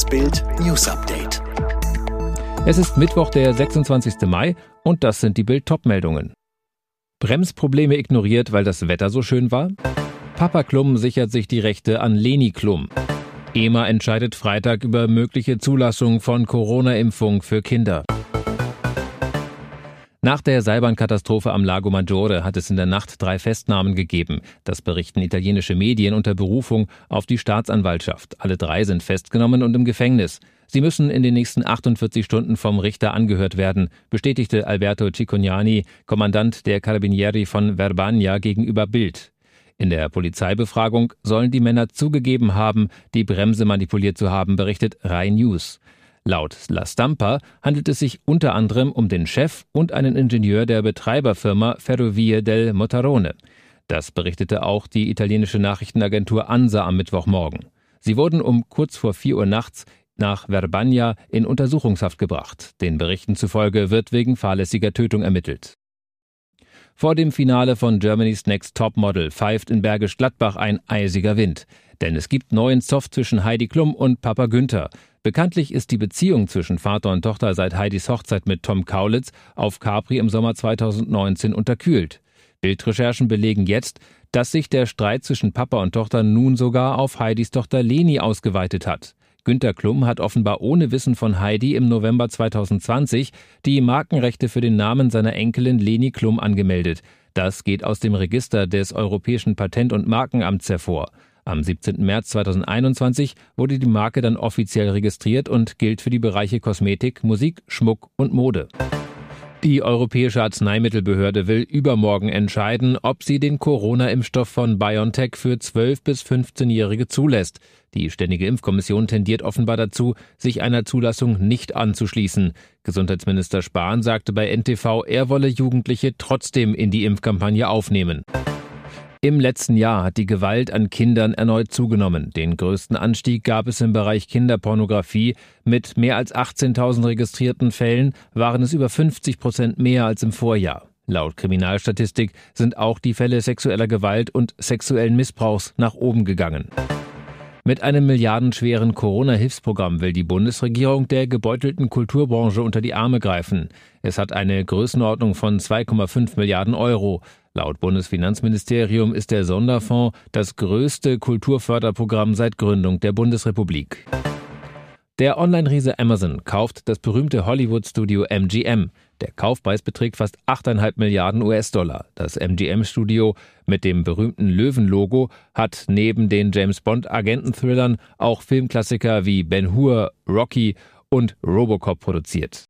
Das Bild News Update. Es ist Mittwoch, der 26. Mai und das sind die Bild Topmeldungen. Bremsprobleme ignoriert, weil das Wetter so schön war? Papa Klum sichert sich die Rechte an Leni Klum. EMA entscheidet Freitag über mögliche Zulassung von Corona-Impfung für Kinder. Nach der Seilbahnkatastrophe am Lago Maggiore hat es in der Nacht drei Festnahmen gegeben. Das berichten italienische Medien unter Berufung auf die Staatsanwaltschaft. Alle drei sind festgenommen und im Gefängnis. Sie müssen in den nächsten 48 Stunden vom Richter angehört werden, bestätigte Alberto Cicognani, Kommandant der Carabinieri von Verbania gegenüber Bild. In der Polizeibefragung sollen die Männer zugegeben haben, die Bremse manipuliert zu haben, berichtet Rai News. Laut La Stampa handelt es sich unter anderem um den Chef und einen Ingenieur der Betreiberfirma Ferrovie del Motarone. Das berichtete auch die italienische Nachrichtenagentur ANSA am Mittwochmorgen. Sie wurden um kurz vor 4 Uhr nachts nach Verbania in Untersuchungshaft gebracht. Den Berichten zufolge wird wegen fahrlässiger Tötung ermittelt. Vor dem Finale von Germany's Next Top Model pfeift in Bergisch Gladbach ein eisiger Wind. Denn es gibt neuen Zoff zwischen Heidi Klum und Papa Günther. Bekanntlich ist die Beziehung zwischen Vater und Tochter seit Heidis Hochzeit mit Tom Kaulitz auf Capri im Sommer 2019 unterkühlt. Bildrecherchen belegen jetzt, dass sich der Streit zwischen Papa und Tochter nun sogar auf Heidis Tochter Leni ausgeweitet hat. Günter Klum hat offenbar ohne Wissen von Heidi im November 2020 die Markenrechte für den Namen seiner Enkelin Leni Klum angemeldet. Das geht aus dem Register des Europäischen Patent- und Markenamts hervor. Am 17. März 2021 wurde die Marke dann offiziell registriert und gilt für die Bereiche Kosmetik, Musik, Schmuck und Mode. Die Europäische Arzneimittelbehörde will übermorgen entscheiden, ob sie den Corona-Impfstoff von BioNTech für 12- bis 15-Jährige zulässt. Die Ständige Impfkommission tendiert offenbar dazu, sich einer Zulassung nicht anzuschließen. Gesundheitsminister Spahn sagte bei NTV, er wolle Jugendliche trotzdem in die Impfkampagne aufnehmen. Im letzten Jahr hat die Gewalt an Kindern erneut zugenommen. Den größten Anstieg gab es im Bereich Kinderpornografie. Mit mehr als 18.000 registrierten Fällen waren es über 50 Prozent mehr als im Vorjahr. Laut Kriminalstatistik sind auch die Fälle sexueller Gewalt und sexuellen Missbrauchs nach oben gegangen. Mit einem milliardenschweren Corona-Hilfsprogramm will die Bundesregierung der gebeutelten Kulturbranche unter die Arme greifen. Es hat eine Größenordnung von 2,5 Milliarden Euro. Laut Bundesfinanzministerium ist der Sonderfonds das größte Kulturförderprogramm seit Gründung der Bundesrepublik. Der Online-Riese Amazon kauft das berühmte Hollywood-Studio MGM. Der Kaufpreis beträgt fast 8,5 Milliarden US-Dollar. Das MGM-Studio mit dem berühmten Löwen-Logo hat neben den James Bond-Agenten-Thrillern auch Filmklassiker wie Ben Hur, Rocky und Robocop produziert.